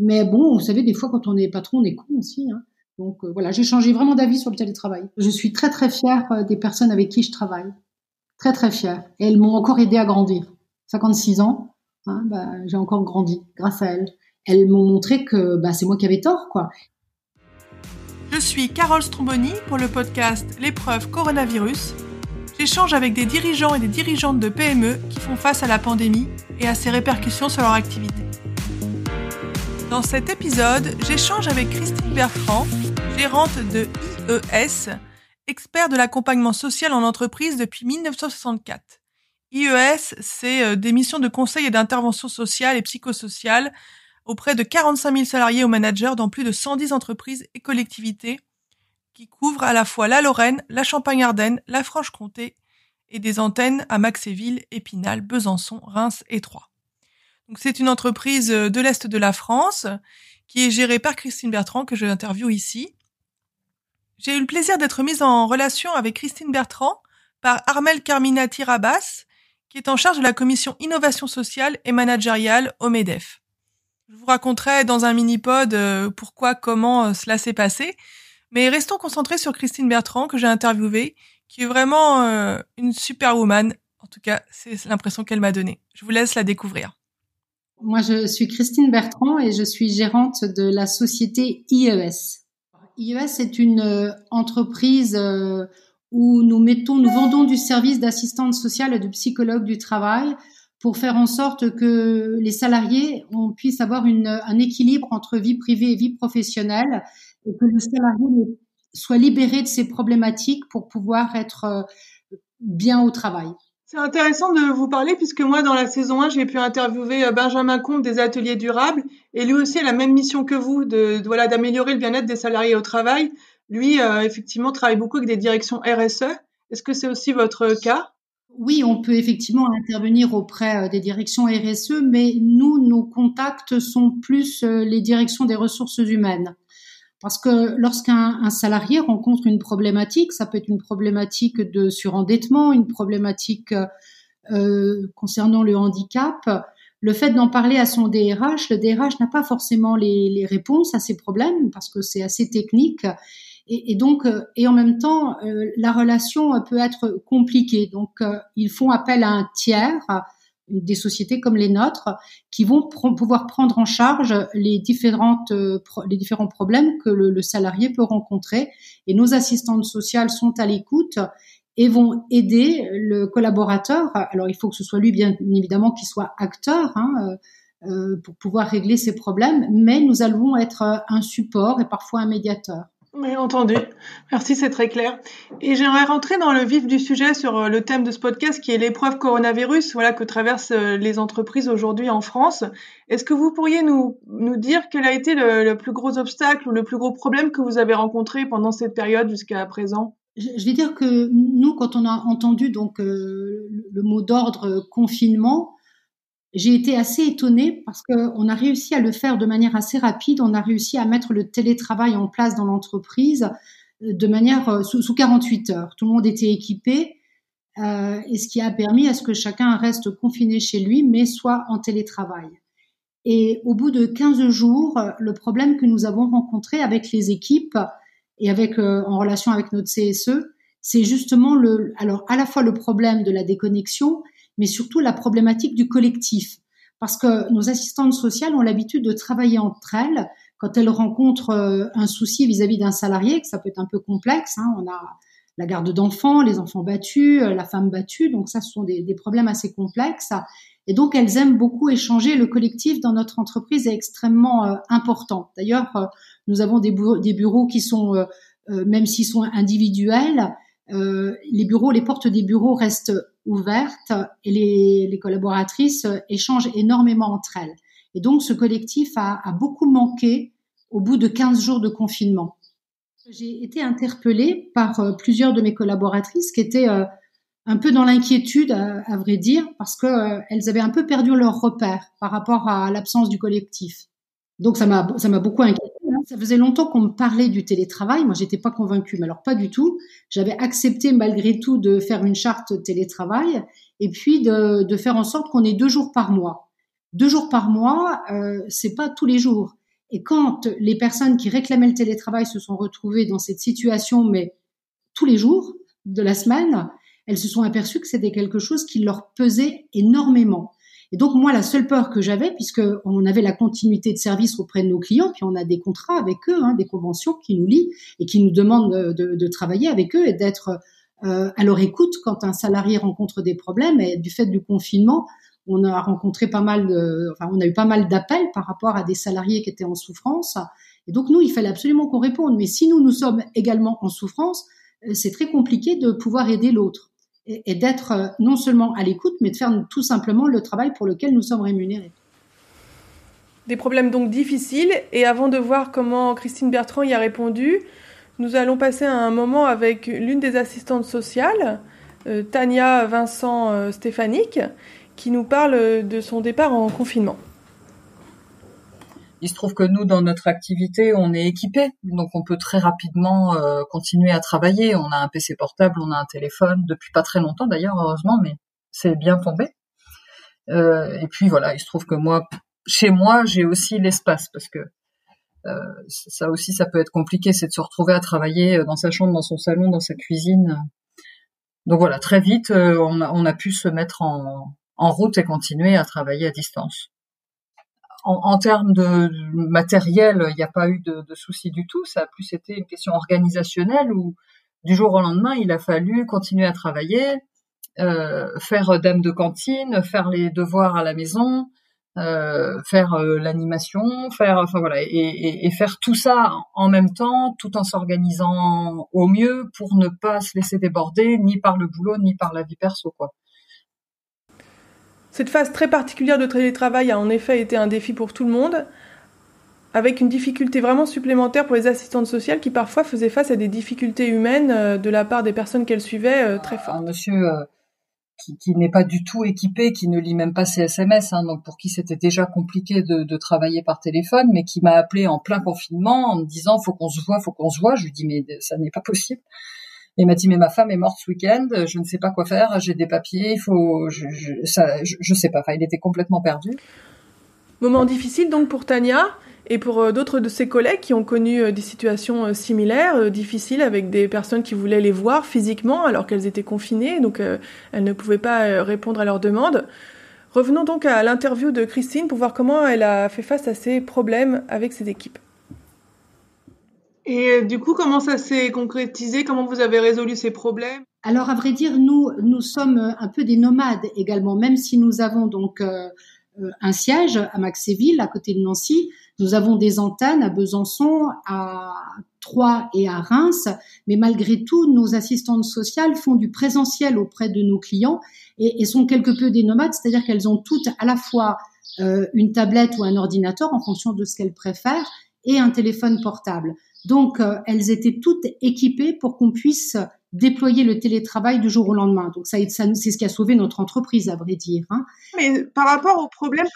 Mais bon, vous savez, des fois, quand on est patron, on est con aussi. Hein. Donc euh, voilà, j'ai changé vraiment d'avis sur le télétravail. Je suis très très fière euh, des personnes avec qui je travaille. Très très fière. Et elles m'ont encore aidé à grandir. 56 ans, hein, bah, j'ai encore grandi grâce à elles. Elles m'ont montré que bah, c'est moi qui avais tort, quoi. Je suis Carole Stromboni pour le podcast L'épreuve coronavirus. J'échange avec des dirigeants et des dirigeantes de PME qui font face à la pandémie et à ses répercussions sur leur activité. Dans cet épisode, j'échange avec Christine Bertrand, gérante de IES, expert de l'accompagnement social en entreprise depuis 1964. IES, c'est euh, des missions de conseil et d'intervention sociale et psychosociale auprès de 45 000 salariés ou managers dans plus de 110 entreprises et collectivités qui couvrent à la fois la Lorraine, la Champagne-Ardenne, la Franche-Comté et des antennes à Maxéville, Épinal, Besançon, Reims et Troyes. Donc c'est une entreprise de l'Est de la France qui est gérée par Christine Bertrand que je interviewe ici. J'ai eu le plaisir d'être mise en relation avec Christine Bertrand par Armel Carminati Rabas, qui est en charge de la commission innovation sociale et managériale au MEDEF. Je vous raconterai dans un mini-pod euh, pourquoi, comment euh, cela s'est passé, mais restons concentrés sur Christine Bertrand que j'ai interviewée, qui est vraiment euh, une superwoman. En tout cas, c'est l'impression qu'elle m'a donnée. Je vous laisse la découvrir. Moi, je suis Christine Bertrand et je suis gérante de la société IES. IES est une euh, entreprise euh, où nous mettons, nous vendons du service d'assistante sociale et de psychologue du travail pour faire en sorte que les salariés on puisse avoir un équilibre entre vie privée et vie professionnelle et que le salarié soit libéré de ses problématiques pour pouvoir être euh, bien au travail. C'est intéressant de vous parler puisque moi, dans la saison 1, j'ai pu interviewer euh, Benjamin Comte des ateliers durables et lui aussi a la même mission que vous, de, voilà, d'améliorer le bien-être des salariés au travail. Lui, euh, effectivement, travaille beaucoup avec des directions RSE. Est-ce que c'est aussi votre cas? Oui, on peut effectivement intervenir auprès euh, des directions RSE, mais nous, nos contacts sont plus les directions des ressources humaines. Parce que lorsqu'un salarié rencontre une problématique, ça peut être une problématique de surendettement, une problématique euh, concernant le handicap, le fait d'en parler à son DRH, le DRH n'a pas forcément les, les, réponses à ces problèmes parce que c'est assez technique. Et, et, donc, euh, et en même temps, euh, la relation peut être compliquée. Donc, euh, ils font appel à un tiers des sociétés comme les nôtres qui vont pouvoir prendre en charge les différentes euh, les différents problèmes que le, salarié peut rencontrer. Et nos assistantes sociales sont à l'écoute et vont aider le collaborateur. Alors il faut que ce soit lui bien évidemment qui soit acteur hein, euh, pour pouvoir régler ses problèmes mais nous allons être un support et parfois un médiateur oui, entendu. Merci, c'est très clair. Et j'aimerais rentrer dans le vif du sujet sur euh, le thème de ce podcast qui est l'épreuve coronavirus, voilà, que traversent euh, les entreprises aujourd'hui en France. Est-ce que vous pourriez nous, nous dire quel a été le, plus gros obstacle ou le plus gros problème que vous avez rencontré pendant cette période jusqu'à présent? Je vais dire que nous, quand on a entendu donc euh, le mot d'ordre confinement, j'ai été assez étonnée parce qu'on a réussi à le faire de manière assez rapide. On a réussi à mettre le télétravail en place dans l'entreprise euh, de manière euh, sous, sous, 48 heures. Tout le monde était équipé, euh, et ce qui a permis à ce que chacun reste confiné chez lui, mais soit en télétravail. Et au bout de 15 jours, le problème que nous avons rencontré avec les équipes et avec euh, en relation avec notre CSE, c'est justement le, alors à la fois le problème de la déconnexion, mais surtout la problématique du collectif. Parce que nos assistantes sociales ont l'habitude de travailler entre elles quand elles rencontrent euh, un souci vis-à-vis d'un salarié, que ça peut être un peu complexe. Hein. On a la garde d'enfants, les enfants battus, euh, la femme battue, donc ça, ce sont des, problèmes assez complexes. Et donc, elles aiment beaucoup échanger. Le collectif dans notre entreprise est extrêmement euh, important. D'ailleurs, nous avons des bureaux qui sont, même s'ils sont individuels, les bureaux, les portes des bureaux restent ouverte et les, collaboratrices échangent énormément entre elles. Et donc ce collectif a, beaucoup manqué au bout de 15 jours de confinement. J'ai été interpellée par euh, plusieurs de mes collaboratrices qui étaient euh, un peu dans l'inquiétude, à, vrai dire, parce qu'elles euh, avaient un peu perdu leur repère par rapport à l'absence du collectif. Donc ça m'a beaucoup inquiété. Ça faisait longtemps qu'on me parlait du télétravail. Moi, j'étais pas convaincue, mais alors pas du tout. J'avais accepté malgré tout de faire une charte télétravail et puis de, faire en sorte qu'on ait deux jours par mois. Deux jours par mois, euh, c'est pas tous les jours. Et quand les personnes qui réclamaient le télétravail se sont retrouvées dans cette situation, mais tous les jours de la semaine, elles se sont aperçues que c'était quelque chose qui leur pesait énormément. Et donc moi, la seule peur que j'avais, puisque on avait la continuité de service auprès de nos clients, puis on a des contrats avec eux, hein, des conventions qui nous lient et qui nous demandent de, travailler avec eux et d'être euh, à leur écoute quand un salarié rencontre des problèmes. Et du fait du confinement, on a rencontré pas mal de, enfin, on a eu pas mal d'appels par rapport à des salariés qui étaient en souffrance. Et donc nous, il fallait absolument qu'on réponde. Mais si nous, nous sommes également en souffrance, euh, c'est très compliqué de pouvoir aider l'autre et, d'être euh, non seulement à l'écoute, mais de faire tout simplement le travail pour lequel nous sommes rémunérés. Des problèmes donc difficiles. Et avant de voir comment Christine Bertrand y a répondu, nous allons passer un moment avec l'une des assistantes sociales, euh, Tania Vincent euh, qui nous parle de son départ en confinement. Il se trouve que nous, dans notre activité, on est équipé, donc on peut très rapidement euh, continuer à travailler. On a un PC portable, on a un téléphone, depuis pas très longtemps d'ailleurs, heureusement, mais c'est bien tombé. Euh, et puis voilà, il se trouve que moi, chez moi, j'ai aussi l'espace parce que euh, ça aussi, ça peut être compliqué, c'est de se retrouver à travailler dans sa chambre, dans son salon, dans sa cuisine. Donc voilà, très vite, on a, pu se mettre en route et continuer à travailler à distance en, termes de matériel, il n'y a pas eu de, de soucis du tout. Ça a plus été une question organisationnelle où du jour au lendemain, il a fallu continuer à travailler, euh, faire dame de cantine, faire les devoirs à la maison, euh, faire euh, l'animation, faire, enfin voilà, et, et, faire tout ça en même temps, tout en s'organisant au mieux pour ne pas se laisser déborder ni par le boulot ni par la vie perso, quoi. Cette phase très particulière de télétravail a en effet été un défi pour tout le monde, avec une difficulté vraiment supplémentaire pour les assistantes sociales qui parfois faisaient face à des difficultés humaines euh, de la part des personnes qu'elles suivaient euh, très fort. Un monsieur euh, qui, n'est pas du tout équipé, qui ne lit même pas ses SMS, hein, donc pour qui c'était déjà compliqué de, de, travailler par téléphone, mais qui m'a appelé en plein confinement en me disant faut qu'on se voit, faut qu'on se voit. Je lui dis mais ça n'est pas possible. Et m'a dit mais ma femme est morte ce week-end, je ne sais pas quoi faire, j'ai des papiers, il faut, je, je, ça, je, sais pas. Enfin, il était complètement perdu. Moment difficile donc pour Tania et pour euh, d'autres de ses collègues qui ont connu euh, des situations euh, similaires, difficiles avec des personnes qui voulaient les voir physiquement alors qu'elles étaient confinées, donc elles ne pouvaient pas répondre à leurs demandes. Revenons donc à l'interview de Christine pour voir comment elle a fait face à ces problèmes avec ses équipes. Et euh, du coup, comment ça s'est concrétisé? Comment vous avez résolu ces problèmes? Alors, à vrai dire, nous, nous sommes un peu des nomades également, même si nous avons donc euh, euh, un siège à Maxéville, à côté de Nancy. Nous avons des antennes à Besançon, à Troyes et à Reims, mais malgré tout, nos assistantes sociales font du présentiel auprès de nos clients et sont quelque peu des nomades, c'est-à-dire qu'elles ont toutes à la fois une tablette ou un ordinateur en fonction de ce qu'elles préfèrent et un téléphone portable. Donc, euh, elles étaient toutes équipées pour qu'on puisse déployer le télétravail du jour au lendemain. Donc, ça, c'est ce qui a sauvé notre entreprise, à vrai dire. Hein. Mais par rapport aux problèmes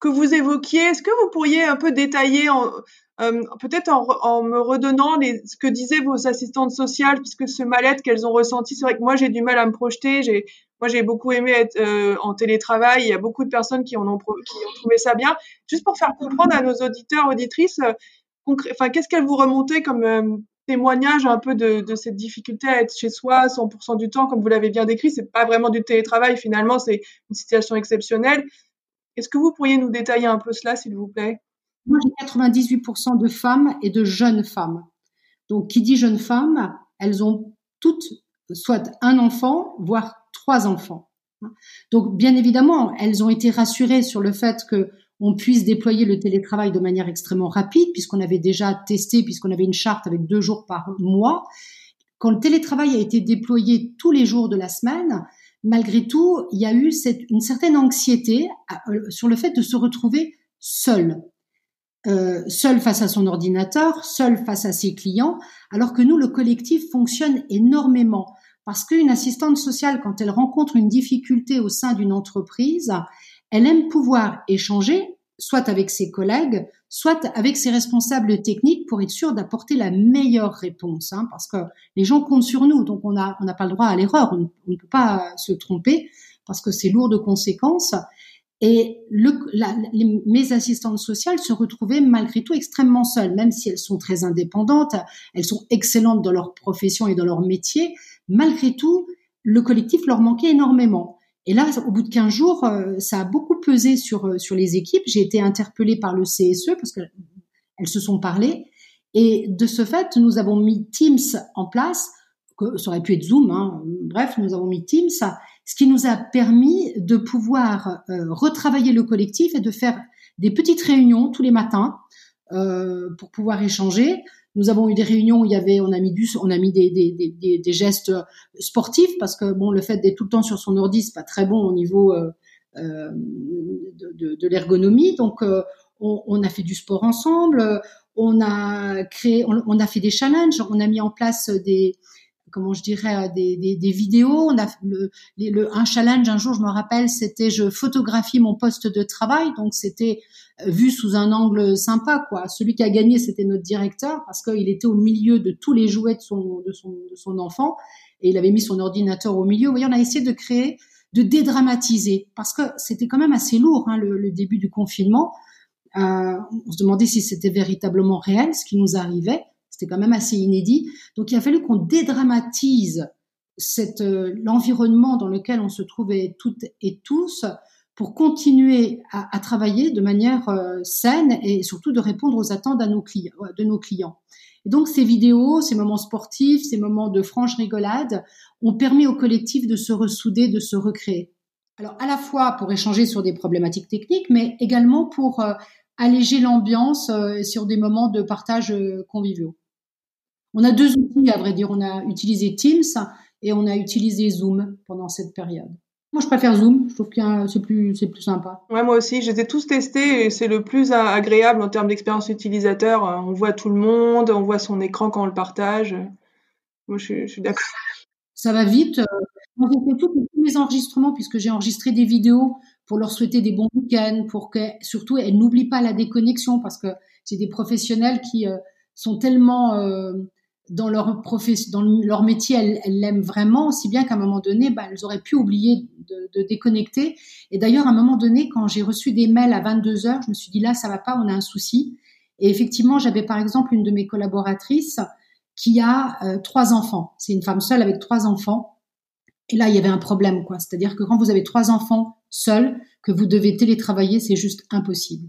que, vous évoquiez, est-ce que vous pourriez un peu détailler, euh, peut-être en, me redonnant ce que disaient vos assistantes sociales, puisque ce mal-être qu'elles ont ressenti, c'est vrai que moi j'ai du mal à me projeter. J'ai, moi j'ai beaucoup aimé être euh, en télétravail. Il y a beaucoup de personnes qui ont trouvé ça bien. Juste pour faire comprendre à nos auditeurs, auditrices, enfin, qu'est-ce qu'elle vous remontait comme euh, témoignage un peu de, de, cette difficulté à être chez soi 100% du temps, comme vous l'avez bien décrit? C'est pas vraiment du télétravail finalement, c'est une situation exceptionnelle. Est-ce que vous pourriez nous détailler un peu cela, s'il vous plaît? Moi, j'ai 98% de femmes et de jeunes femmes. Donc, qui dit jeunes femmes, elles ont toutes soit un enfant, voire trois enfants. Donc, bien évidemment, elles ont été rassurées sur le fait que on puisse déployer le télétravail de manière extrêmement rapide, puisqu'on avait déjà testé, puisqu'on avait une charte avec deux jours par mois. Quand le télétravail a été déployé tous les jours de la semaine, malgré tout, il y a eu une certaine anxiété euh, sur le fait de se retrouver seul. Euh, seul face à son ordinateur, seul face à ses clients, alors que nous, le collectif fonctionne énormément. Parce qu'une assistante sociale, quand elle rencontre une difficulté au sein d'une entreprise, elle aime pouvoir échanger, soit avec ses collègues, soit avec ses responsables techniques pour être sûr d'apporter la meilleure réponse, hein, parce que les gens comptent sur nous, donc on n'a on pas le droit à l'erreur, on, ne peut pas se tromper parce que c'est lourd de conséquences. Et le, mes assistantes sociales se retrouvaient malgré tout extrêmement seules, même si elles sont très indépendantes, elles sont excellentes dans leur profession et dans leur métier. Malgré tout, le collectif leur manquait énormément. Et là, au bout de 15 jours, euh, ça a beaucoup pesé sur, euh, sur les équipes. J'ai été interpellée par le CSE parce qu'elles se sont parlé. Et de ce fait, nous avons mis Teams en place, ça aurait pu être Zoom, hein. bref, nous avons mis Teams, ce qui nous a permis de pouvoir euh, retravailler le collectif et de faire des petites réunions tous les matins pour pouvoir échanger. Nous avons eu des réunions où il y avait, on a mis du, on a mis des, des, des, des gestes sportifs parce que bon, le fait d'être tout le temps sur son ordi, c'est pas très bon au niveau euh, euh de, de, de l'ergonomie. Donc, euh, on, on, a fait du sport ensemble. On a créé, on, a fait des challenges. On a mis en place des, comment je dirais, des, des, des vidéos. On a le, le, un challenge un jour, je me rappelle, c'était je photographie mon poste de travail, donc c'était euh, vu sous un angle sympa, quoi. Celui qui a gagné, c'était notre directeur parce qu'il était au milieu de tous les jouets de son, de son, de son enfant et il avait mis son ordinateur au milieu. Vous voyez, on a essayé de créer, de dédramatiser parce que c'était quand même assez lourd hein, le, le, début du confinement. Euh, on se demandait si c'était véritablement réel, ce qui nous arrivait. C'était quand même assez inédit. Donc il a fallu qu'on dédramatise euh, l'environnement dans lequel on se trouvait toutes et tous pour continuer à, travailler de manière euh, saine et surtout de répondre aux attentes de nos clients. De nos clients. Et donc ces vidéos, ces moments sportifs, ces moments de franche rigolade ont permis au collectif de se ressouder, de se recréer. Alors à la fois pour échanger sur des problématiques techniques, mais également pour euh, alléger l'ambiance sur des moments de partage conviviaux. On a deux outils, à vrai dire. On a utilisé Teams et on a utilisé Zoom pendant cette période. Moi, je préfère Zoom. Je trouve que c'est plus, c'est plus sympa. Ouais, moi aussi. J'étais tous testés et c'est le plus agréable en termes d'expérience utilisateur. On voit tout le monde, on voit son écran quand on le partage. Moi, je, suis d'accord. Ça va vite. Moi, j'ai fait tous mes enregistrements puisque j'ai enregistré des vidéos pour leur souhaiter des bons week-ends, pour que surtout elles n'oublient pas la déconnexion parce que c'est des professionnels qui euh, sont tellement euh, dans leur profession, dans leur métier, elles l'aiment vraiment, aussi bien qu'à un moment donné, bah, elles auraient pu oublier de, de déconnecter. Et d'ailleurs, à un moment donné, quand j'ai reçu des mails à 22 heures, je me suis dit là, ça va pas, on a un souci. Et effectivement, j'avais par exemple une de mes collaboratrices qui a euh, trois enfants. C'est une femme seule avec trois enfants. Et là, il y avait un problème, quoi. C'est-à-dire que quand vous avez trois enfants seuls, que vous devez télétravailler, c'est juste impossible.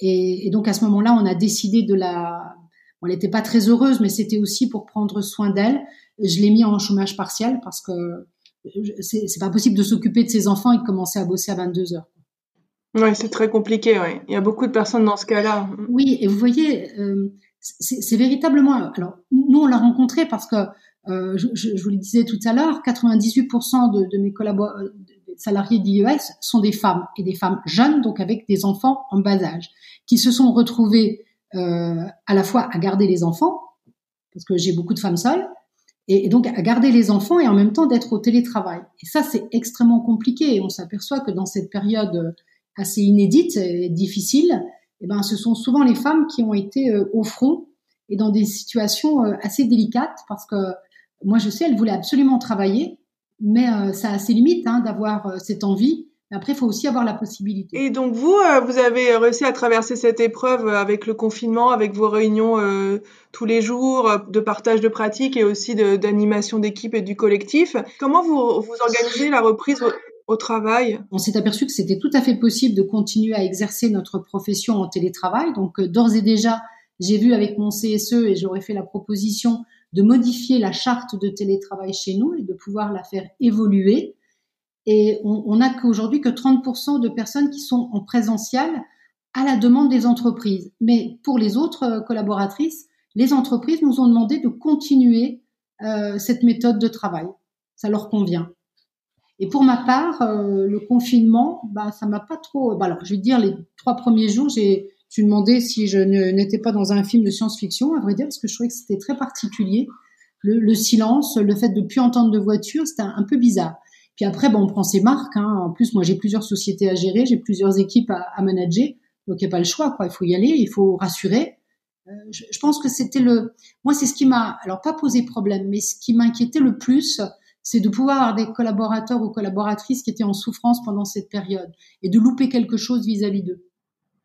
Et donc à ce moment-là, on a décidé de la elle n'était pas très heureuse, mais c'était aussi pour prendre soin d'elle. Je l'ai mis en chômage partiel parce que c'est pas possible de s'occuper de ses enfants et de commencer à bosser à 22 heures. Oui, c'est très compliqué. Ouais. Il y a beaucoup de personnes dans ce cas-là. Oui, et vous voyez, euh, c'est véritablement. Alors, nous, on l'a rencontré parce que euh, je, je, vous le disais tout à l'heure, 98% de, de, mes collaborateurs, salariés d'IES sont des femmes et des femmes jeunes, donc avec des enfants en bas âge, qui se sont retrouvés euh, à la fois à garder les enfants, parce que j'ai beaucoup de femmes seules, et, donc à garder les enfants et en même temps d'être au télétravail. Et ça, c'est extrêmement compliqué. Et on s'aperçoit que dans cette période assez inédite et difficile, eh ben, ce sont souvent les femmes qui ont été euh, au front et dans des situations euh, assez délicates, parce que moi, je sais, elles voulaient absolument travailler, mais ça a ses limites hein, d'avoir cette envie après, il faut aussi avoir la possibilité. Et donc vous, euh, vous avez réussi à traverser cette épreuve euh, avec le confinement, avec vos réunions euh, tous les jours de partage de pratiques et aussi d'animation d'équipe et du collectif. Comment vous, vous organisez la reprise au, travail? On s'est aperçu que c'était tout à fait possible de continuer à exercer notre profession en télétravail. Donc d'ores et déjà, j'ai vu avec mon CSE et j'aurais fait la proposition de modifier la charte de télétravail chez nous et de pouvoir la faire évoluer et on n'a qu'aujourd'hui que 30% de personnes qui sont en présentiel à la demande des entreprises. Mais pour les autres euh, collaboratrices, les entreprises nous ont demandé de continuer euh, cette méthode de travail. Ça leur convient. Et pour ma part, euh, le confinement, bah, ça m'a pas trop. Bah, alors, je vais dire, les trois premiers jours, j'ai suis demandé si je n'étais pas dans un film de science-fiction, à vrai dire, parce que je trouvais que c'était très particulier. Le, le, silence, le fait de plus entendre de voiture, c'était un peu bizarre. Puis après, bon, on prend ses marques. Hein. En plus, moi, j'ai plusieurs sociétés à gérer, j'ai plusieurs équipes à, à manager. Donc, il n'y a pas le choix, quoi. Il faut y aller, il faut rassurer. Euh, je, je, pense que c'était le. Moi, c'est ce qui m'a, alors pas posé problème, mais ce qui m'inquiétait le plus, c'est de pouvoir avoir des collaborateurs ou collaboratrices qui étaient en souffrance pendant cette période et de louper quelque chose vis-à-vis d'eux.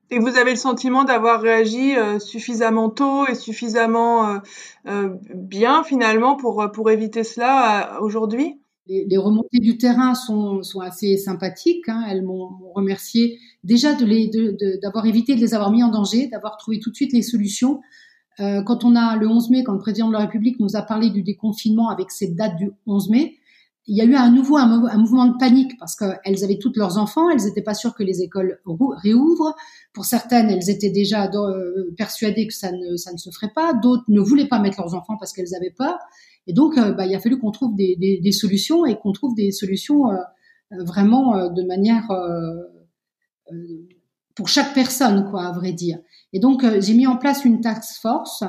Et vous avez le sentiment d'avoir réagi euh, suffisamment tôt et suffisamment euh, euh, bien finalement pour, pour éviter cela aujourd'hui? Les, remontées du terrain sont, assez sympathiques. Hein. Elles m'ont remercié déjà de d'avoir évité de les avoir mis en danger, d'avoir trouvé tout de suite les solutions. Euh, quand on a le 11 mai, quand le président de la République nous a parlé du déconfinement avec cette date du 11 mai, il y a eu à nouveau un, mouvement de panique parce qu'elles avaient toutes leurs enfants, elles n'étaient pas sûres que les écoles réouvrent. Pour certaines, elles étaient déjà euh, persuadées que ça ne, ça ne se ferait pas. D'autres ne voulaient pas mettre leurs enfants parce qu'elles avaient peur. Et donc, euh, bah, il a fallu qu'on trouve des, des, des, solutions et qu'on trouve des solutions euh, vraiment de manière pour chaque personne, quoi, à vrai dire. Et donc, j'ai mis en place une task force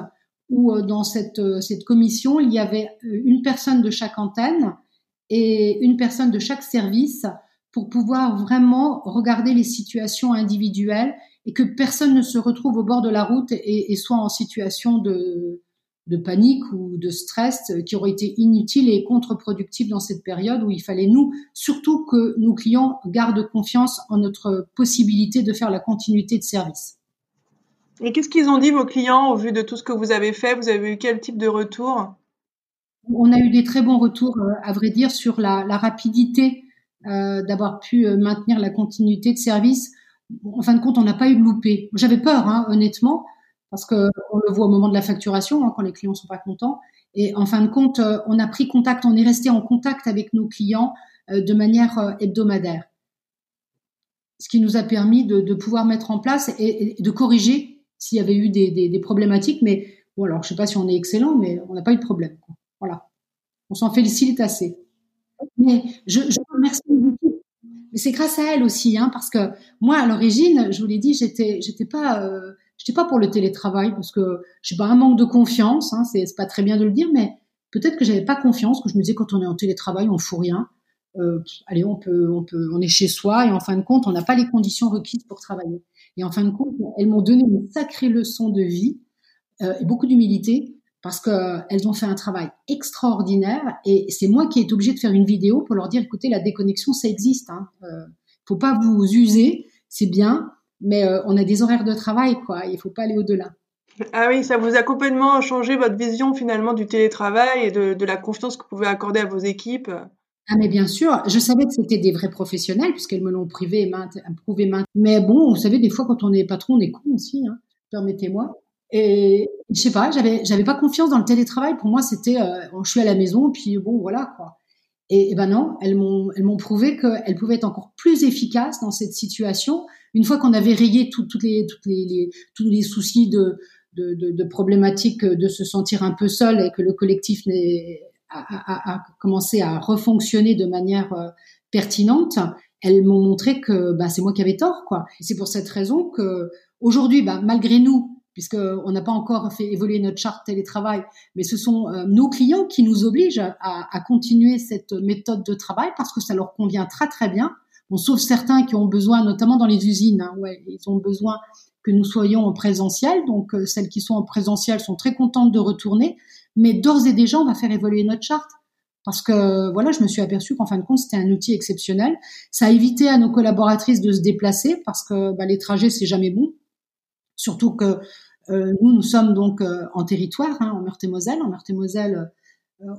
où dans cette, cette commission, il y avait une personne de chaque antenne et une personne de chaque service pour pouvoir vraiment regarder les situations individuelles et que personne ne se retrouve au bord de la route et, soit en situation de, de panique ou de stress qui aurait été inutile et contre-productif dans cette période où il fallait nous, surtout que nos clients gardent confiance en notre possibilité de faire la continuité de service. Et qu'est-ce qu'ils ont dit vos clients au vu de tout ce que vous avez fait? Vous avez eu quel type de retour? On a eu des très bons retours, euh, à vrai dire, sur la, rapidité euh, d'avoir pu euh, maintenir la continuité de service. En fin de compte, on n'a pas eu de loupé. J'avais peur, hein, honnêtement, parce que on le voit au moment de la facturation, hein, quand les clients sont pas contents. Et en fin de compte, on a pris contact, on est resté en contact avec nos clients de manière hebdomadaire, ce qui nous a permis de, pouvoir mettre en place et, de corriger s'il y avait eu des, problématiques. Mais bon, alors je sais pas si on est excellent, mais on n'a pas eu de problème. Voilà. On s'en félicite assez. Mais je, je remercie mais c'est grâce à elle aussi, hein, parce que moi, à l'origine, je vous l'ai dit, j'étais, j'étais pas, euh, j'étais pas pour le télétravail parce que j'ai pas un manque de confiance. Hein, c'est, pas très bien de le dire, mais peut-être que j'avais pas confiance, que je me disais quand on est en télétravail, on fout rien. Euh, allez, on peut, on peut, on est chez soi et en fin de compte, on n'a pas les conditions requises pour travailler. Et en fin de compte, elles m'ont donné une sacrée leçon de vie euh, et beaucoup d'humilité parce qu'elles ont fait un travail extraordinaire et c'est moi qui ai été obligée de faire une vidéo pour leur dire écoutez la déconnexion ça existe hein. Euh, faut pas vous user c'est bien mais euh, on a des horaires de travail quoi il faut pas aller au-delà ah oui ça vous a complètement changé votre vision finalement du télétravail et de, la confiance que vous pouvez accorder à vos équipes? Ah mais bien sûr, je savais que c'était des vrais professionnels puisqu'elles me l'ont prouvé maintes, prouvé maintes. Mais bon, vous savez, des fois quand on est patron, on est con aussi, hein, permettez-moi. Et je sais pas, j'avais j'avais pas confiance dans le télétravail. Pour moi, c'était euh, je suis à la maison, puis bon voilà quoi. Et, ben non, elles m'ont elles m'ont prouvé qu'elles pouvaient être encore plus efficaces dans cette situation. Une fois qu'on avait rayé les les, tous les soucis de, de, problématiques de se sentir un peu seul et que le collectif a, a, a, commencé à refonctionner de manière euh, pertinente, elles m'ont montré que bah, c'est moi qui avais tort quoi. C'est pour cette raison que aujourd'hui, bah, malgré nous, puisqu'on n'a pas encore fait évoluer notre charte télétravail, mais ce sont euh, nos clients qui nous obligent à, continuer cette méthode de travail parce que ça leur convient très très bien. On sauf certains qui ont besoin, notamment dans les usines, hein, ouais, ils ont besoin que nous soyons en présentiel. Donc euh, celles qui sont en présentiel sont très contentes de retourner, mais d'ores et déjà on va faire évoluer notre charte parce que voilà, je me suis aperçue qu'en fin de compte c'était un outil exceptionnel. Ça a évité à nos collaboratrices de se déplacer parce que bah, les trajets c'est jamais bon. Surtout que euh, nous, nous sommes donc euh, en territoire, hein, en Meurthe-et-Moselle. En Meurthe-et-Moselle,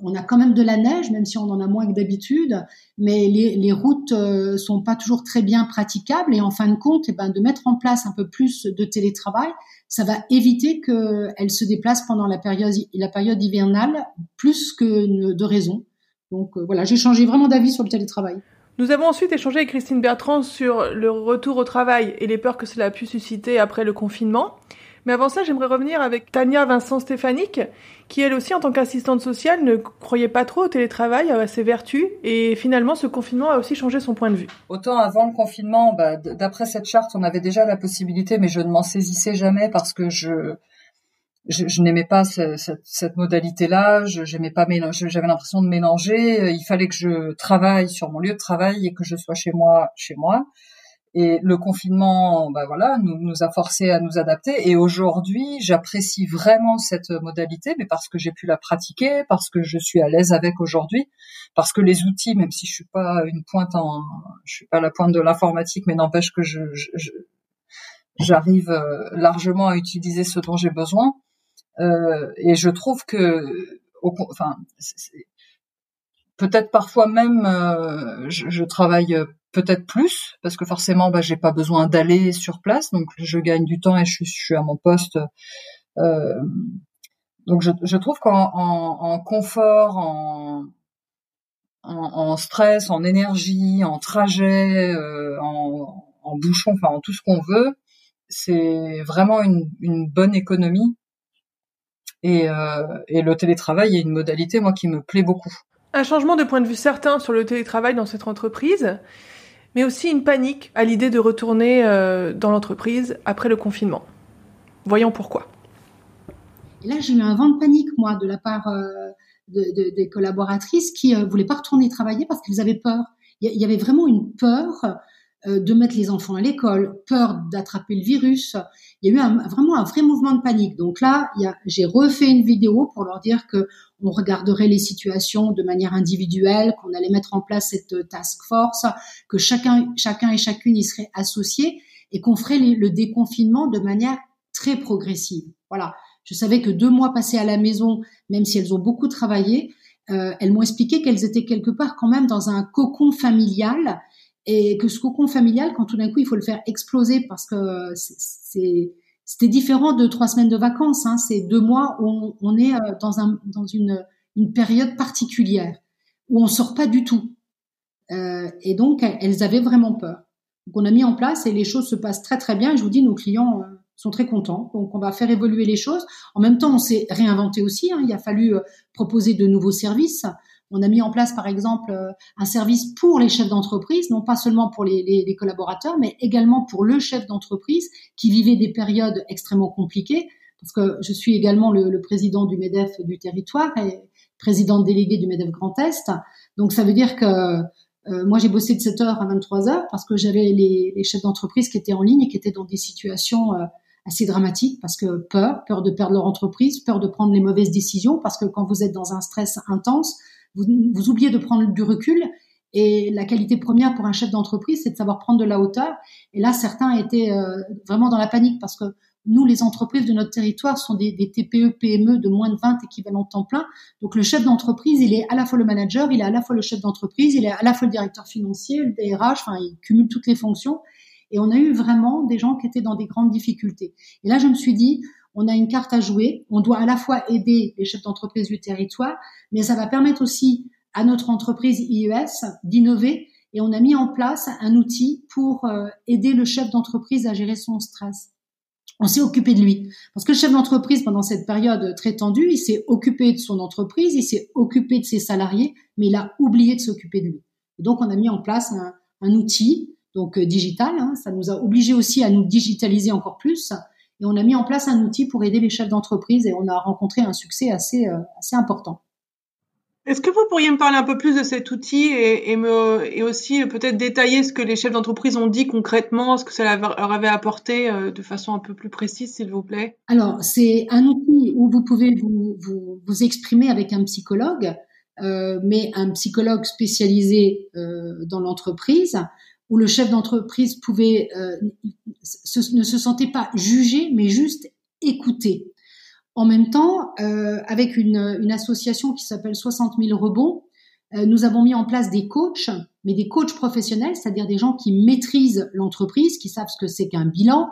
on a quand même de la neige, même si on en a moins que d'habitude, mais les, les routes sont pas toujours très bien praticables. Et en fin de compte, eh ben, de mettre en place un peu plus de télétravail, ça va éviter qu'elles se déplacent pendant la période, la période hivernale plus que de raison. Donc voilà, j'ai changé vraiment d'avis sur le télétravail. Nous avons ensuite échangé avec Christine Bertrand sur le retour au travail et les peurs que cela a pu susciter après le confinement. Mais avant ça, j'aimerais revenir avec Tania Vincent Stéphanique, qui elle aussi, en tant qu'assistante sociale, ne croyait pas trop au télétravail, à ses vertus, et finalement, ce confinement a aussi changé son point de vue. Autant avant le confinement, bah, d'après cette charte, on avait déjà la possibilité, mais je ne m'en saisissais jamais parce que je je, n'aimais pas cette, modalité-là, j'aimais pas j'avais l'impression de mélanger. Il fallait que je travaille sur mon lieu de travail et que je sois chez moi. Et le confinement, bah voilà, nous, nous a forcé à nous adapter. Et aujourd'hui, j'apprécie vraiment cette modalité, mais parce que j'ai pu la pratiquer, parce que je suis à l'aise avec aujourd'hui, parce que les outils, même si je suis pas une pointe en, je suis pas la pointe de l'informatique, mais n'empêche que je, j'arrive euh, largement à utiliser ce dont j'ai besoin. Euh, et je trouve que, enfin, peut-être parfois même, euh, je, je, travaille peut-être plus parce que forcément bah j'ai pas besoin d'aller sur place. Donc je gagne du temps et je suis, à mon poste euh, donc je, trouve qu'en en, en confort en, stress en énergie en trajet euh, en, bouchon enfin en tout ce qu'on veut c'est vraiment une, bonne économie. Euh, et le télétravail est une modalité moi qui me plaît beaucoup. Un changement de point de vue certain sur le télétravail dans cette entreprise mais aussi une panique à l'idée de retourner euh, dans l'entreprise après le confinement. Voyons pourquoi. Là, j'ai eu un vent de panique, moi, de la part euh, de, de, des collaboratrices qui ne euh, voulaient pas retourner travailler parce qu'elles avaient peur. Il y, avait vraiment une peur de mettre les enfants à l'école, peur d'attraper le virus. Il y a eu un, vraiment un vrai mouvement de panique. Donc là, j'ai refait une vidéo pour leur dire que on regarderait les situations de manière individuelle, qu'on allait mettre en place cette task force, que chacun, chacun et chacune y serait associé et qu'on ferait le déconfinement de manière très progressive. Voilà. Je savais que deux mois passés à la maison, même si elles ont beaucoup travaillé, euh, elles m'ont expliqué qu'elles étaient quelque part quand même dans un cocon familial et que ce cocon familial, quand tout d'un coup il faut le faire exploser parce que c'est c'était différent de trois semaines de vacances. Hein, c'est deux mois où on, est euh, dans, un, dans une, une, période particulière où on sort pas du tout. Euh, et donc elles avaient vraiment peur. Donc on a mis en place et les choses se passent très très bien. je vous dis, nos clients euh, sont très contents. Donc on va faire évoluer les choses. En même temps, on s'est réinventé aussi. Hein. Il a fallu euh, proposer de nouveaux services. On a mis en place, par exemple, euh, un service pour les chefs d'entreprise, non pas seulement pour les, collaborateurs, mais également pour le chef d'entreprise qui vivait des périodes extrêmement compliquées. Parce que je suis également le, président du MEDEF du territoire et présidente déléguée du MEDEF Grand Est. Donc ça veut dire que euh, moi j'ai bossé de 7 heures à 23 heures parce que j'avais les, chefs d'entreprise qui étaient en ligne et qui étaient dans des situations euh, assez dramatiques parce que peur, peur de perdre leur entreprise, peur de prendre les mauvaises décisions parce que quand vous êtes dans un stress intense, vous, vous oubliez de prendre du recul. Et la qualité première pour un chef d'entreprise, c'est de savoir prendre de la hauteur. Et là, certains étaient euh, vraiment dans la panique parce que nous, les entreprises de notre territoire sont des, des, TPE, PME de moins de 20 équivalents temps plein. Donc le chef d'entreprise, il est à la fois le manager, il est à la fois le chef d'entreprise, il est à la fois le directeur financier, le DRH, enfin, il cumule toutes les fonctions. Et on a eu vraiment des gens qui étaient dans des grandes difficultés. Et là, je me suis dit, on a une carte à jouer. On doit à la fois aider les chefs d'entreprise du territoire, mais ça va permettre aussi à notre entreprise IES d'innover. Et on a mis en place un outil pour euh, aider le chef d'entreprise à gérer son stress. On s'est occupé de lui. Parce que le chef d'entreprise, pendant cette période très tendue, il s'est occupé de son entreprise, il s'est occupé de ses salariés, mais il a oublié de s'occuper de lui. donc, on a mis en place un, outil, donc euh, digital. Hein. ça nous a obligé aussi à nous digitaliser encore plus et on a mis en place un outil pour aider les chefs d'entreprise et on a rencontré un succès assez, euh, assez important. Est-ce que vous pourriez me parler un peu plus de cet outil et, et, me, et aussi euh, peut-être détailler ce que les chefs d'entreprise ont dit concrètement, ce que ça leur avait apporté euh, de façon un peu plus précise, s'il vous plaît? Alors, c'est un outil où vous pouvez vous, vous, vous exprimer avec un psychologue, euh, mais un psychologue spécialisé euh, dans l'entreprise où le chef d'entreprise pouvait euh, ne se sentait pas jugé, mais juste écouté. En même temps, euh, avec une, une, association qui s'appelle 60 000 rebonds, euh, nous avons mis en place des coachs, mais des coachs professionnels, c'est-à-dire des gens qui maîtrisent l'entreprise, qui savent ce que c'est qu'un bilan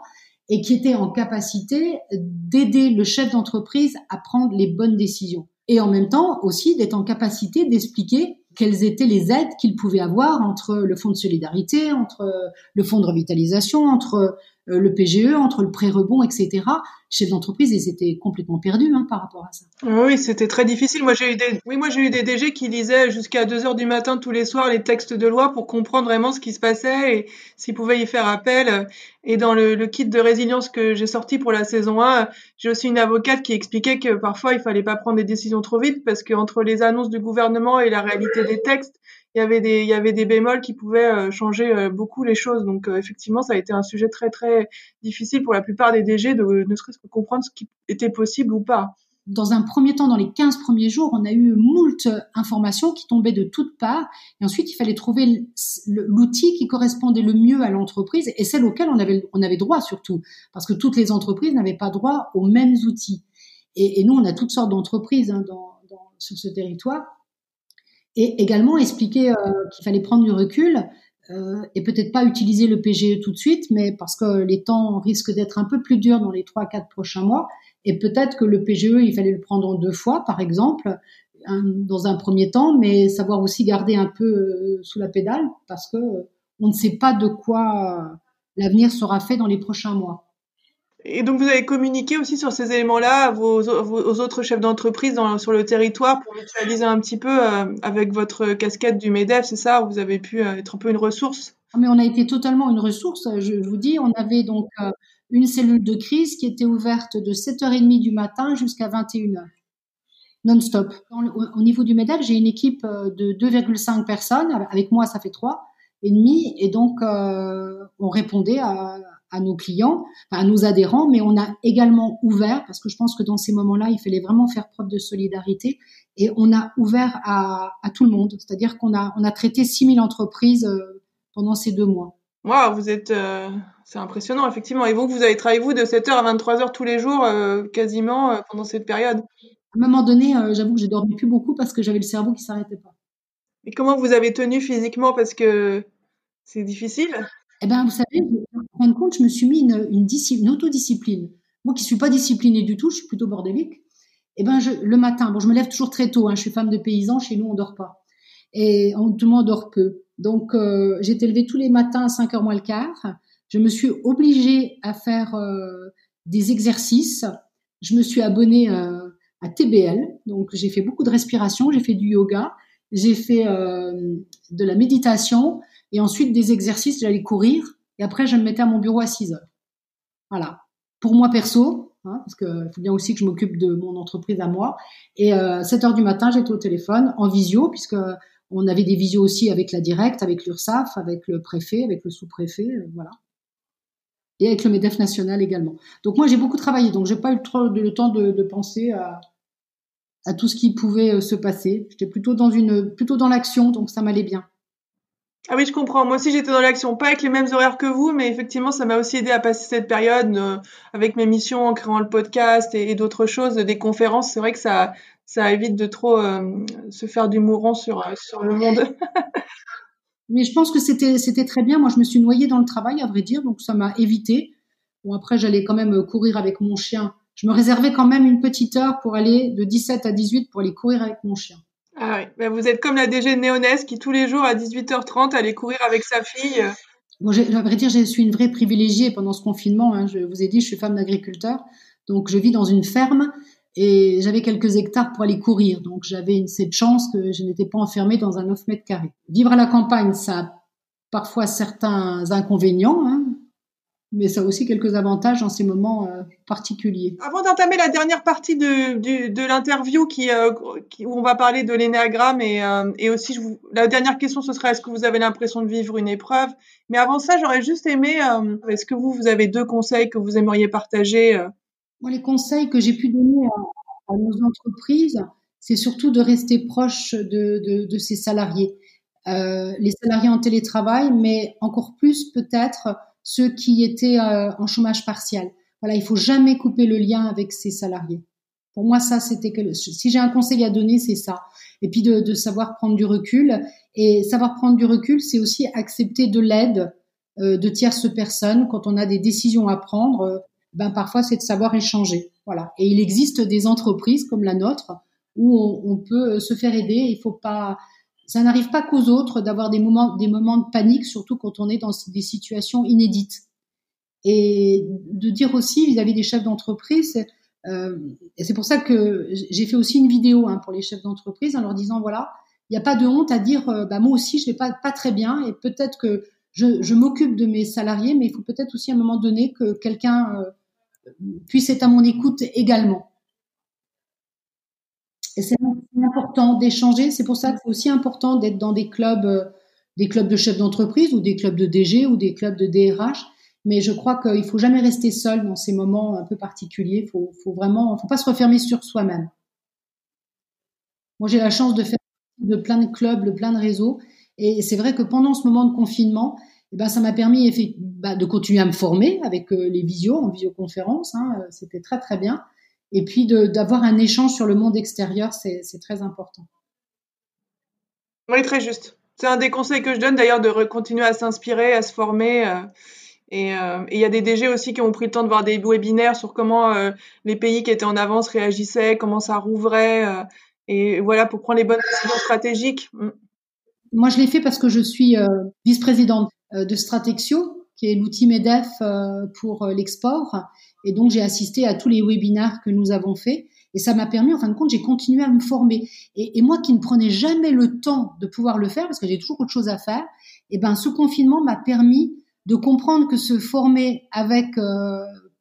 et qui étaient en capacité d'aider le chef d'entreprise à prendre les bonnes décisions. Et en même temps aussi d'être en capacité d'expliquer quelles étaient les aides qu'ils pouvaient avoir entre le fonds de solidarité, entre le fonds de revitalisation, entre le PGE, entre le pré-rebond, etc. Chefs d'entreprise, ils étaient complètement perdus hein, par rapport à ça. Oui, c'était très difficile. Moi, j'ai eu des, oui, moi j'ai eu des DG qui lisaient jusqu'à 2 heures du matin tous les soirs les textes de loi pour comprendre vraiment ce qui se passait et s'ils pouvaient y faire appel. Et dans le, le kit de résilience que j'ai sorti pour la saison 1, j'ai aussi une avocate qui expliquait que parfois il fallait pas prendre des décisions trop vite parce qu'entre les annonces du gouvernement et la réalité des textes, il y avait des il y avait des bémols qui pouvaient changer beaucoup les choses. Donc effectivement, ça a été un sujet très très difficile pour la plupart des DG de ne serait-ce que comprendre ce qui était possible ou pas dans un premier temps, dans les 15 premiers jours, on a eu moult informations qui tombaient de toutes parts. Et ensuite, il fallait trouver l'outil qui correspondait le mieux à l'entreprise et celle auquel on avait, on avait droit surtout. Parce que toutes les entreprises n'avaient pas droit aux mêmes outils. Et, nous, on a toutes sortes d'entreprises hein, dans, sur ce territoire. Et également expliquer euh, qu'il fallait prendre du recul euh, et peut-être pas utiliser le PGE tout de suite, mais parce que les temps risquent d'être un peu plus durs dans les 3-4 prochains mois et peut-être que le PGE, il fallait le prendre en deux fois, par exemple, dans un premier temps, mais savoir aussi garder un peu euh, sous la pédale, parce que on ne sait pas de quoi l'avenir sera fait dans les prochains mois. Et donc vous avez communiqué aussi sur ces éléments-là aux autres chefs d'entreprise sur le territoire pour mutualiser un petit peu avec votre casquette du MEDEF, c'est ça Vous avez pu être un peu une ressource? Ah, Mais on a été totalement une ressource. Je, vous dis, on avait donc une cellule de crise qui était ouverte de 7h30 du matin jusqu'à 21h, non-stop. Au niveau du MEDEF, j'ai une équipe euh, de 2,5 personnes. Avec moi, ça fait 3 et demi. Et donc, euh, on répondait à, nos clients, à nos adhérents, mais on a également ouvert, parce que je pense que dans ces moments-là, il fallait vraiment faire preuve de solidarité, et on a ouvert à, tout le monde. C'est-à-dire qu'on a, on a traité 6000 entreprises euh, pendant ces deux mois. Waouh, vous êtes, euh, c'est impressionnant effectivement. Et vous, vous avez travaillé vous de 7h à 23h tous les jours, euh, quasiment euh, pendant cette période? À un moment donné, j'avoue que j'ai dormi plus beaucoup parce que j'avais le cerveau qui s'arrêtait pas. Et comment vous avez tenu physiquement? Parce que c'est difficile Eh ben, vous savez, fin de compte, je me suis mis une, une, autodiscipline. Moi, qui suis pas disciplinée du tout, je suis plutôt bordélique. Eh ben, je, le matin, bon, je me lève toujours très tôt. Hein, je suis femme de paysan. Chez nous, on dort pas. Et on, tout le monde dort peu. Donc, euh, j'étais levée tous les matins à 5 h moins le quart. Je me suis obligée à faire euh, des exercices. Je me suis abonnée euh, à TBL. Donc, j'ai fait beaucoup de respiration, j'ai fait du yoga, j'ai fait de la méditation et ensuite des exercices. J'allais courir et après, je me mettais à mon bureau à 6 heures. Voilà. Pour moi perso, hein, parce qu'il faut bien aussi que je m'occupe de mon entreprise à moi. Et 7 heures du matin, j'étais au téléphone en visio, puisque on avait des visios aussi avec la directe, avec l'URSSAF, avec le préfet, avec le sous-préfet, euh, voilà. Et avec le MEDEF national également. Donc moi j'ai beaucoup travaillé, donc j'ai pas eu trop le temps de, penser à, tout ce qui pouvait euh, se passer. J'étais plutôt dans une, plutôt dans l'action, donc ça m'allait bien. Ah oui, je comprends. Moi aussi, j'étais dans l'action, pas avec les mêmes horaires que vous, mais effectivement, ça m'a aussi aidé à passer cette période euh, avec mes missions en créant le podcast et, d'autres choses, des conférences. C'est vrai que ça, ça évite de trop euh, se faire du mourant sur, euh, sur le monde. Mais je pense que c'était, c'était très bien. Moi, je me suis noyée dans le travail, à vrai dire, donc ça m'a évité. Bon, après, j'allais quand même courir avec mon chien. Je me réservais quand même une petite heure pour aller de 17 à 18 pour aller courir avec mon chien. Ah oui, ben, vous êtes comme la DG Néonès qui tous les jours à 18h30 allait courir avec sa fille. Bon, à vrai dire, je suis une vraie privilégiée pendant ce confinement. Hein. Je vous ai dit, je suis femme d'agriculteur. Donc, je vis dans une ferme et j'avais quelques hectares pour aller courir. Donc j'avais cette chance que je n'étais pas enfermée dans un 9 mètres carrés. Vivre à la campagne, ça a parfois certains inconvénients, hein, mais ça a aussi quelques avantages en ces moments euh, particuliers. Avant d'entamer la dernière partie de, de, l'interview qui, euh, qui, où on va parler de l'énéagramme et, euh, et aussi je vous, la dernière question ce serait est-ce que vous avez l'impression de vivre une épreuve? Mais avant ça, j'aurais juste aimé, est-ce que vous, vous avez deux conseils que vous aimeriez partager moi, les conseils que j'ai pu donner à, nos entreprises, c'est surtout de rester proche de, de, ces salariés. Les salariés en télétravail, mais encore plus peut-être ceux qui étaient euh, en chômage partiel. Voilà, il faut jamais couper le lien avec ces salariés. Pour moi, ça, c'était que si j'ai un conseil à donner, c'est ça. Et puis de, de, savoir prendre du recul. Et savoir prendre du recul, c'est aussi accepter de l'aide euh, de tierces personnes quand on a des décisions à prendre ben parfois c'est de savoir échanger. Voilà. Et il existe des entreprises comme la nôtre où on, peut se faire aider. Il faut pas, ça n'arrive pas qu'aux autres d'avoir des moments, des moments de panique, surtout quand on est dans des situations inédites. Et de dire aussi vis-à-vis des chefs d'entreprise, euh, c'est pour ça que j'ai fait aussi une vidéo hein, pour les chefs d'entreprise en leur disant voilà, il n'y a pas de honte à dire euh, bah, moi aussi je vais pas pas très bien et peut-être que je, je m'occupe de mes salariés, mais il faut peut-être aussi à un moment donné que quelqu'un euh, puisse être à mon écoute également. Et c'est important d'échanger. C'est pour ça que c'est aussi important d'être dans des clubs, euh, des clubs de chefs d'entreprise ou des clubs de DG ou des clubs de DRH. Mais je crois qu'il faut jamais rester seul dans ces moments un peu particuliers. Il faut, faut vraiment, faut pas se refermer sur soi-même. Moi, j'ai la chance de faire de plein de clubs, de plein de réseaux. Et c'est vrai que pendant ce moment de confinement, eh ben, ça m'a permis bah, de continuer à me former avec euh, les visios, en visioconférence. Hein, euh, C'était très, très bien. Et puis d'avoir un échange sur le monde extérieur, c'est très important. Oui, très juste. C'est un des conseils que je donne d'ailleurs de continuer à s'inspirer, à se former. Euh, et il y a des DG aussi qui ont pris le temps de voir des webinaires sur comment les pays qui étaient en avance réagissaient, comment ça rouvrait. et voilà, pour prendre les bonnes décisions stratégiques. Mm. Moi, je l'ai fait parce que je suis vice-présidente euh, de Stratexio, qui est l'outil MEDEF euh, pour euh, l'export. Et donc, j'ai assisté à tous les webinaires que nous avons faits. Et ça m'a permis, en fin de compte, j'ai continué à me former. Et, moi qui ne prenais jamais le temps de pouvoir le faire, parce que j'ai toujours autre chose à faire, et eh ben, ce confinement m'a permis de comprendre que se former avec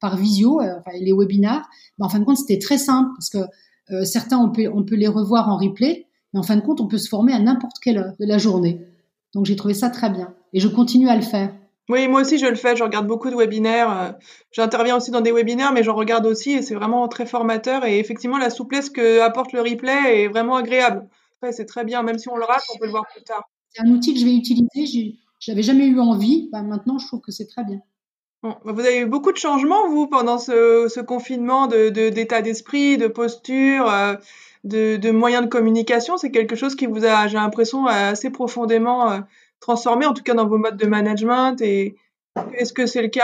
par visio, les webinaires, ben, en fin de compte, c'était très simple parce que certains on peut on peut les revoir en replay, mais en fin de compte, on peut se former à n'importe quelle heure de la journée. Donc j'ai trouvé ça très bien et je continue à le faire. Oui, moi aussi je le fais, je regarde beaucoup de webinaires, euh, j'interviens aussi dans des webinaires, mais j'en regarde aussi et c'est vraiment très formateur et effectivement la souplesse que apporte le replay est vraiment agréable. c'est très bien, même si on le rate, on peut le voir plus tard. C'est un outil que je vais utiliser, je n'avais jamais eu envie, bah, maintenant je trouve que c'est très bien. Bah, vous avez eu beaucoup de changements, vous, pendant ce, confinement, d'état de, d'esprit, de posture, euh, de, moyens de communication. C'est quelque chose qui vous a, j'ai l'impression, assez profondément euh, transformé, en tout cas dans vos modes de management. Et est-ce que c'est le cas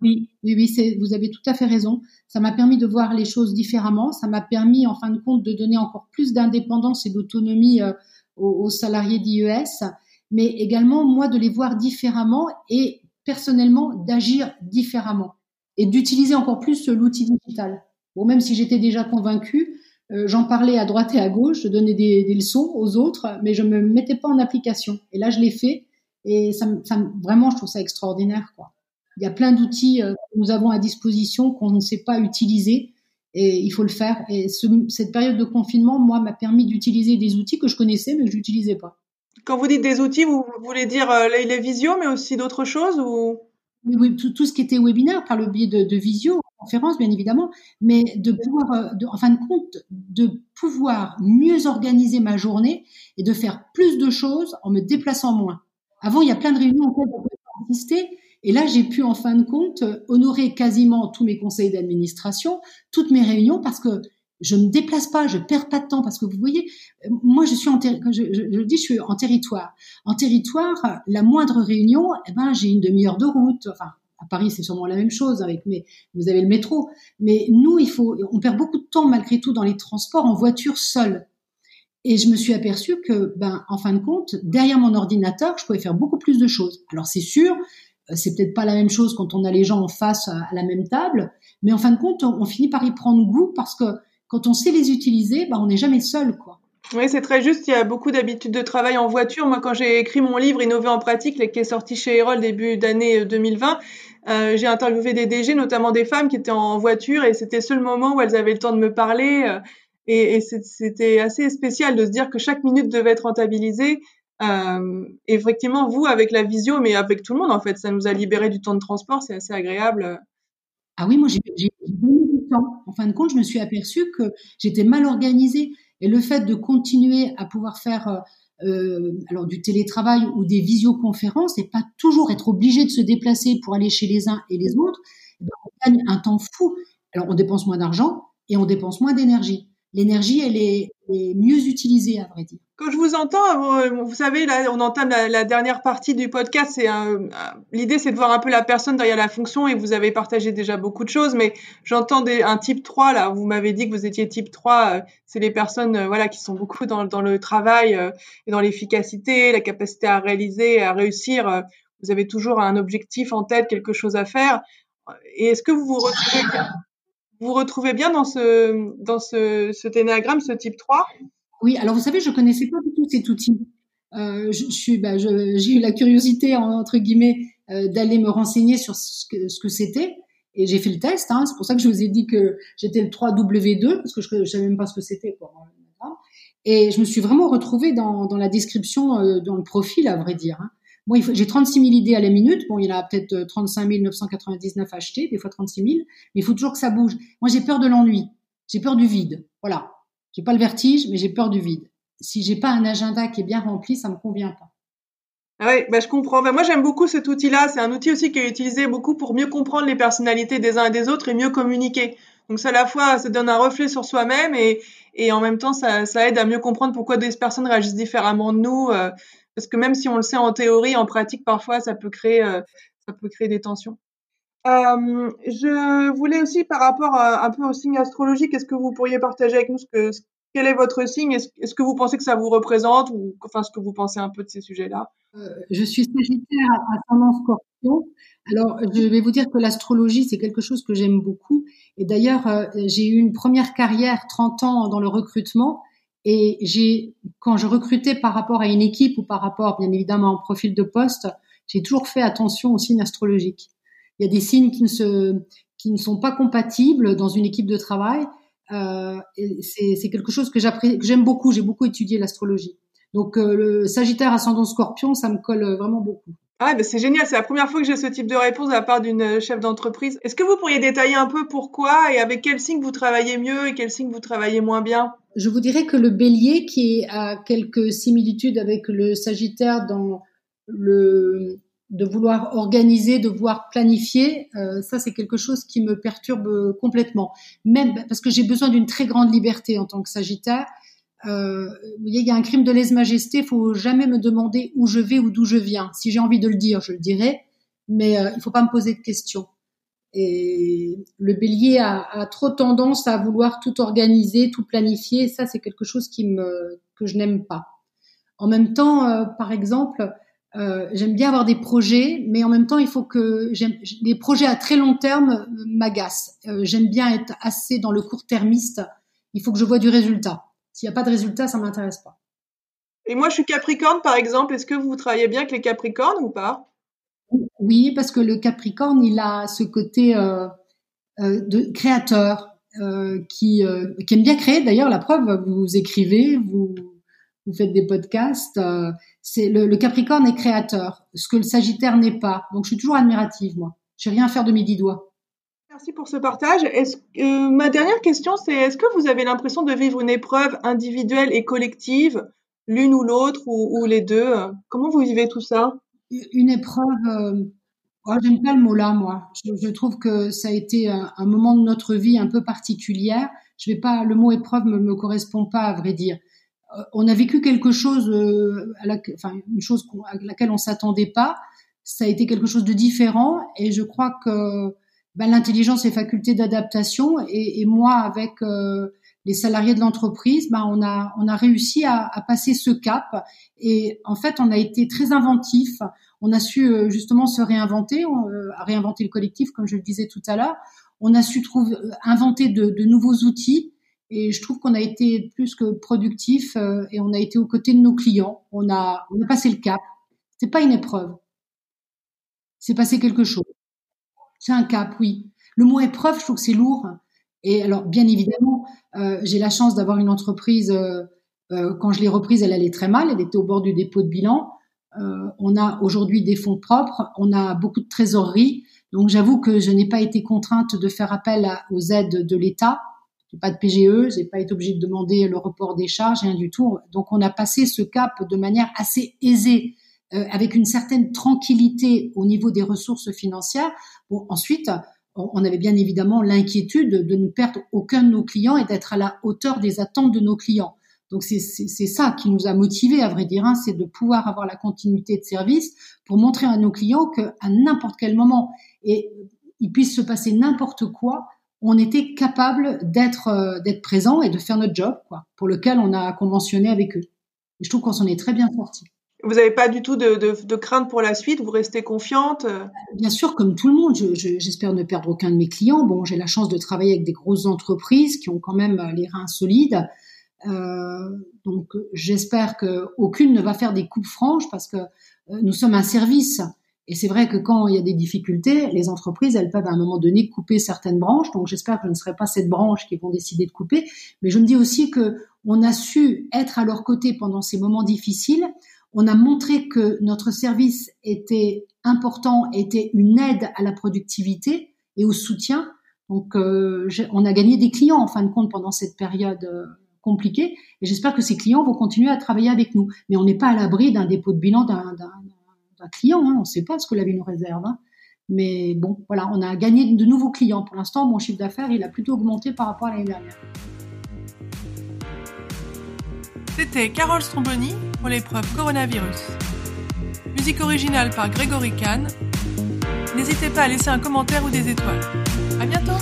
Oui, oui, oui vous avez tout à fait raison. Ça m'a permis de voir les choses différemment. Ça m'a permis, en fin de compte, de donner encore plus d'indépendance et d'autonomie euh, aux, aux, salariés d'IES, mais également, moi, de les voir différemment et personnellement d'agir différemment et d'utiliser encore plus l'outil digital. Bon, même si j'étais déjà convaincue, j'en parlais à droite et à gauche, je donnais des, des, leçons aux autres, mais je me mettais pas en application. Et là, je l'ai fait, et ça, ça, vraiment, je trouve ça extraordinaire. Quoi. Il y a plein d'outils euh, que nous avons à disposition qu'on ne sait pas utiliser, et il faut le faire. Et ce, cette période de confinement, moi, m'a permis d'utiliser des outils que je connaissais, mais que je n'utilisais pas. Quand vous dites des outils, vous, voulez dire euh, les, les visios, mais aussi d'autres choses ou? Oui, tout, tout, ce qui était webinaire par le biais de, de visio, conférence bien évidemment, mais de pouvoir, euh, en fin de compte, de pouvoir mieux organiser ma journée et de faire plus de choses en me déplaçant moins. Avant, il y a plein de réunions auxquelles on pouvait assister, et là, j'ai pu en fin de compte honorer quasiment tous mes conseils d'administration, toutes mes réunions, parce que je me déplace pas, je perds pas de temps parce que vous voyez, moi je suis en je, je, dis je suis en territoire. En territoire, la moindre réunion, eh ben j'ai une demi-heure de route. Enfin, à Paris c'est sûrement la même chose avec mais vous avez le métro. Mais nous, il faut, on perd beaucoup de temps malgré tout dans les transports en voiture seule. Et je me suis aperçue que, ben, en fin de compte, derrière mon ordinateur, je pouvais faire beaucoup plus de choses. Alors c'est sûr, euh, c'est peut-être pas la même chose quand on a les gens en face à la même table, mais en fin de compte, on finit par y prendre goût parce que quand on sait les utiliser, bah, on n'est jamais seul, quoi. Oui, c'est très juste. Il y a beaucoup d'habitudes de travail en voiture. Moi, quand j'ai écrit mon livre Innover en pratique, qui est sorti chez Erol début d'année 2020, euh, euh, j'ai interviewé des DG, notamment des femmes qui étaient en voiture, et c'était le seul moment où elles avaient le temps de me parler. Euh, et, c'était assez spécial de se dire que chaque minute devait être rentabilisée. Euh, effectivement, vous, avec la visio, mais avec tout le monde, en fait, ça nous a libéré du temps de transport. C'est assez agréable. Ah oui, moi, j'ai en fin de compte, je me suis aperçue que j'étais mal organisée. Et le fait de continuer à pouvoir faire euh, euh, alors du télétravail ou des visioconférences et pas toujours être obligé de se déplacer pour aller chez les uns et les autres, eh ben, on gagne un temps fou. Alors on dépense moins d'argent et on dépense moins d'énergie. L'énergie, elle est, est mieux utilisée, à vrai dire. Quand je vous entends, euh, vous savez, là, on entame la, dernière partie du podcast. C'est l'idée, c'est de voir un peu la personne derrière la fonction. Et vous avez partagé déjà beaucoup de choses, mais j'entends un type 3 là. Vous m'avez dit que vous étiez type 3. Euh, c'est les personnes, euh, voilà, qui sont beaucoup dans, dans le travail et dans l'efficacité, la capacité à réaliser, à réussir. vous avez toujours un objectif en tête, quelque chose à faire. Et est-ce que vous vous retrouvez bien, vous retrouvez bien dans ce dans ce, ce ténéagramme, ce type 3 oui, alors vous savez, je connaissais pas du tout cet outil. Euh, je, bah, j'ai eu la curiosité entre guillemets euh, d'aller me renseigner sur ce que, c'était et j'ai fait le test. Hein, c'est pour ça que je vous ai dit que j'étais le 3W2 parce que je, ne savais même pas ce que c'était. Et je me suis vraiment retrouvée dans, dans la description, euh, dans le profil, à vrai dire. Hein. Moi, j'ai 36 000 idées à la minute. Bon, il y en a peut-être 35 999 achetées, des fois 36 000, mais il faut toujours que ça bouge. Moi, j'ai peur de l'ennui. J'ai peur du vide. Voilà. J'ai pas le vertige, mais j'ai peur du vide. Si j'ai pas un agenda qui est bien rempli, ça me convient pas. Ah oui, bah je comprends. Bah moi, j'aime beaucoup cet outil-là. C'est un outil aussi qui est utilisé beaucoup pour mieux comprendre les personnalités des uns et des autres et mieux communiquer. Donc, ça, à la fois, ça donne un reflet sur soi-même et, et en même temps, ça, ça aide à mieux comprendre pourquoi des personnes réagissent différemment de nous. Euh, parce que même si on le sait en théorie, en pratique, parfois, ça peut créer, euh, ça peut créer des tensions. Euh, je voulais aussi, par rapport à, un peu au signe astrologique, est-ce que vous pourriez partager avec nous ce que, quel est votre signe? Est-ce que vous pensez que ça vous représente ou enfin ce que vous pensez un peu de ces sujets-là? Euh, Je suis Sagittaire ascendant Scorpion. Alors, je vais vous dire que l'astrologie, c'est quelque chose que j'aime beaucoup. Et d'ailleurs, euh, j'ai eu une première carrière, 30 ans dans le recrutement. Et j'ai, quand je recrutais par rapport à une équipe ou par rapport, bien évidemment, au profil de poste, j'ai toujours fait attention aux signes astrologiques. Il y a des signes qui ne se, qui ne sont pas compatibles dans une équipe de travail euh, c'est quelque chose que j'aime beaucoup. J'ai beaucoup étudié l'astrologie. Donc euh, le Sagittaire ascendant Scorpion, ça me colle vraiment beaucoup. Ah, ben c'est génial. C'est la première fois que j'ai ce type de réponse de la part d'une chef d'entreprise. Est-ce que vous pourriez détailler un peu pourquoi et avec quel signe vous travaillez mieux et quel signe vous travaillez moins bien? Je vous dirais que le Bélier, qui a quelques similitudes avec le Sagittaire dans le de vouloir organiser, de vouloir planifier, euh, ça c'est quelque chose qui me perturbe complètement. Même parce que j'ai besoin d'une très grande liberté en tant que Sagittaire. Euh, il y a un crime de lèse-majesté, il faut jamais me demander où je vais ou d'où je viens. Si j'ai envie de le dire, je le dirai, mais euh, il faut pas me poser de questions. Et le Bélier a, a, trop tendance à vouloir tout organiser, tout planifier. ça c'est quelque chose qui me que je n'aime pas. En même temps, euh, par exemple, euh, j'aime bien avoir des projets, mais en même temps, il faut que les projets à très long terme euh, m'agacent. Euh, j'aime bien être assez dans le court-termiste. Il faut que je vois du résultat. S'il n'y a pas de résultat, ça m'intéresse pas. Et moi, je suis Capricorne, par exemple. Est-ce que vous travaillez bien avec les Capricornes ou pas? Oui, parce que le Capricorne, il a ce côté euh, de créateur qui, qui aime bien créer. D'ailleurs, la preuve, vous écrivez, vous vous faites des podcasts. C'est le, Capricorne est créateur, ce que le Sagittaire n'est pas. Donc je suis toujours admirative, moi. Je n'ai rien à faire de mes dix doigts. Merci pour ce partage. Est-ce, euh, ma dernière question, c'est est-ce que vous avez l'impression de vivre une épreuve individuelle et collective, l'une ou l'autre, ou, les deux? Comment vous vivez tout ça? Une épreuve. Euh, oh, j'aime pas le mot là, moi. Je, trouve que ça a été un, moment de notre vie un peu particulière. Je vais pas. Le mot épreuve me, me correspond pas, à vrai dire. Euh, on a vécu quelque chose, euh, à la, enfin une chose à laquelle on s'attendait pas. Ça a été quelque chose de différent, et je crois que ben, l'intelligence et faculté d'adaptation. Et, et, moi, avec euh, les salariés de l'entreprise, ben, on a on a réussi à, à, passer ce cap. Et en fait, on a été très inventif. On a su justement se réinventer, à réinventer le collectif, comme je le disais tout à l'heure. On a su trouver, inventer de, de nouveaux outils et je trouve qu'on a été plus que productif euh, et on a été aux côtés de nos clients. On a, passé le cap. C'est pas une épreuve. C'est passé quelque chose. C'est un cap, oui. Le mot épreuve, je trouve que c'est lourd. Et alors, bien évidemment, euh, j'ai la chance d'avoir une entreprise. Euh, euh, quand je l'ai reprise, elle allait très mal. Elle était au bord du dépôt de bilan. On a aujourd'hui des fonds propres. On a beaucoup de trésorerie. Donc, j'avoue que je n'ai pas été contrainte de faire appel aux aides de l'État pas de PGE, j'ai pas été obligée de demander le report des charges, rien du tout. Donc on a passé ce cap de manière assez aisée, euh, avec une certaine tranquillité au niveau des ressources financières. Bon, ensuite, on avait bien évidemment l'inquiétude de ne perdre aucun de nos clients et d'être à la hauteur des attentes de nos clients. Donc c'est ça qui nous a motivés, à vrai dire, hein, c'est de pouvoir avoir la continuité de service pour montrer à nos clients qu'à n'importe quel moment, et il puisse se passer n'importe quoi, on était capable d'être euh, d'être présent et de faire notre job, quoi, pour lequel on a conventionné avec eux. Et je trouve qu'on s'en est très bien sorti. Vous n'avez pas du tout de, de, crainte pour la suite? Vous restez confiante euh? Bien sûr, comme tout le monde, j'espère ne perdre aucun de mes clients. Bon, j'ai la chance de travailler avec des grosses entreprises qui ont quand même euh, les reins solides. Euh, donc, j'espère qu'aucune ne va faire des coupes franches parce que nous sommes un service Et c'est vrai que quand il y a des difficultés, les entreprises, elles peuvent à un moment donné couper certaines branches. Donc j'espère que je ne serai pas cette branche qui vont décider de couper. Mais je me dis aussi que on a su être à leur côté pendant ces moments difficiles. On a montré que notre service était important, était une aide à la productivité et au soutien. Donc euh, on a gagné des clients en fin de compte pendant cette période euh, compliquée. Et j'espère que ces clients vont continuer à travailler avec nous. Mais on n'est pas à l'abri d'un dépôt de bilan d'un client. Hein, on ne sait pas ce que la vie nous réserve. Hein. Mais bon, voilà, on a gagné de nouveaux clients. Pour l'instant, mon chiffre d'affaires, il a plutôt augmenté par rapport à l'année dernière. C'était Carole Stromboni pour l'épreuve coronavirus. Musique originale par Grégory Kahn. N'hésitez pas à laisser un commentaire ou des étoiles. À bientôt!